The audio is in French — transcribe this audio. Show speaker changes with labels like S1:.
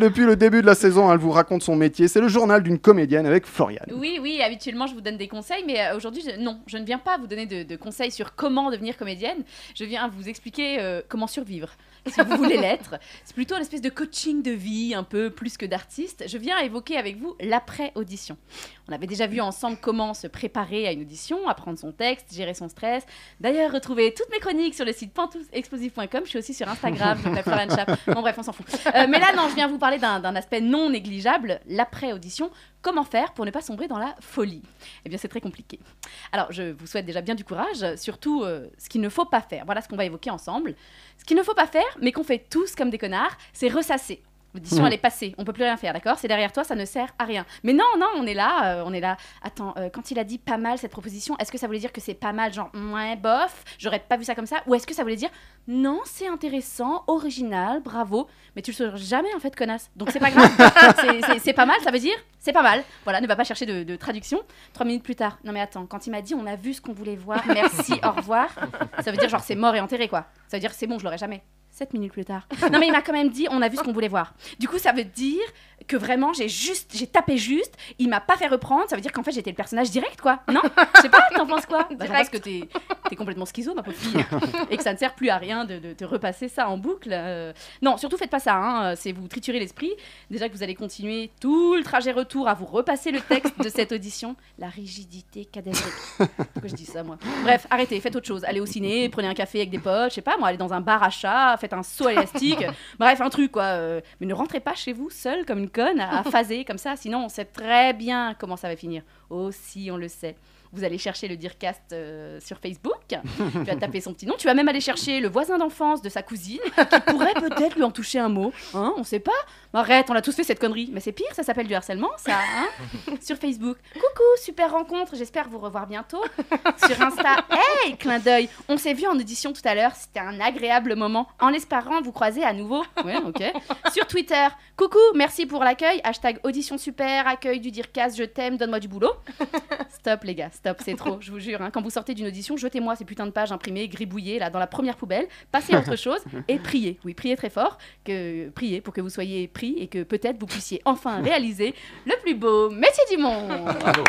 S1: Depuis le début de la saison, elle vous raconte son métier. C'est le journal d'une comédienne avec Floriane.
S2: Oui, oui, habituellement je vous donne des conseils, mais euh, aujourd'hui, je- non, je ne viens pas vous donner de, de conseils sur comment devenir comédienne. Je viens vous expliquer euh, comment survivre, si vous voulez l'être. C'est plutôt une espèce de coaching de vie, un peu plus que d'artiste. Je viens évoquer avec vous l'après-audition. On avait déjà vu ensemble comment se préparer à une audition, apprendre son texte, gérer son stress. D'ailleurs, retrouvez toutes mes chroniques sur le site pantoufexplosif.com. Je suis aussi sur Instagram, donc la Florian Chap. Bon, bref, on s'en fout. Euh, mais là, non, je viens vous parler d'un aspect non négligeable, l'après-audition. Comment faire pour ne pas sombrer dans la folie? Eh bien, c'est très compliqué. Alors, je vous souhaite déjà bien du courage, surtout euh, ce qu'il ne faut pas faire. Voilà ce qu'on va évoquer ensemble. Ce qu'il ne faut pas faire, mais qu'on fait tous comme des connards, c'est ressasser. L'audition,
S1: Mhm.
S2: elle est passée. On peut plus rien faire, d'accord? C'est derrière toi, ça ne sert à rien. Mais non, non, on est là, euh, on est là. Attends, euh, quand il a dit pas mal cette proposition, est-ce que ça voulait dire que c'est pas mal, genre ouais, bof, j'aurais pas vu ça comme ça Ou est-ce que ça voulait dire non, c'est intéressant, original, bravo, mais tu le sauras jamais en fait, connasse. Donc c'est pas grave. C'est pas mal, ça veut dire c'est pas mal. Voilà, ne va pas chercher de, de traduction. Trois minutes plus tard, non mais attends, quand il m'a dit on a vu ce qu'on voulait voir, merci, au revoir, ça veut dire genre c'est mort et enterré quoi. Ça veut dire c'est bon, je l'aurai jamais. Sept minutes plus tard. Non mais il m'a quand même dit on a vu ce qu'on voulait voir. Du coup ça veut dire que vraiment j'ai juste, j'ai tapé juste, il m'a pas fait reprendre, ça veut dire qu'en fait j'étais le personnage direct quoi. Non? Je sais pas, t'en penses quoi? Bah, pense que es complètement schizo ma pauvre fille et que ça ne sert plus à rien de, te repasser ça en boucle. euh. Non, surtout faites pas ça, hein, c'est vous triturer l'esprit. Déjà que vous allez continuer tout le trajet retour à vous repasser le texte de cette audition. La rigidité cadavérique. Pourquoi je dis ça moi? Bref, arrêtez, faites autre chose. Allez au ciné, prenez un café avec des potes, je sais pas moi, allez dans un bar à chat, faites un saut à l'élastique. Bref, un truc quoi. euh. Mais ne rentrez pas chez vous seul comme une conne à, à phaser comme ça, sinon on sait très bien comment ça va finir. Oh si, on le sait. Vous allez chercher le Dearcast euh, sur Facebook, tu vas taper son petit nom, tu vas même aller chercher le voisin d'enfance de sa cousine qui pourrait peut-être lui en toucher un mot. Hein, on sait pas. Arrête, on a tous fait cette connerie. Mais c'est pire, ça s'appelle du harcèlement, ça. Hein sur Facebook. Coucou, super rencontre, j'espère vous revoir bientôt. Sur Insta, hey, clin d'œil. On s'est vu en audition tout à l'heure, c'était un agréable moment. En espérant vous croiser à nouveau. Sur Twitter, coucou, merci pour l'accueil. Hashtag audition super, accueil du Dearcast, je t'aime, donne-moi du boulot. Stop les gars, stop, c'est trop, je vous jure. hein. Quand vous sortez d'une audition, jetez-moi ces putains de pages imprimées, gribouillées là dans la première poubelle, passez à autre chose et priez. Oui, priez très fort, que priez pour que vous soyez pris et que peut-être vous puissiez enfin réaliser le plus beau métier du monde.
S1: Bravo.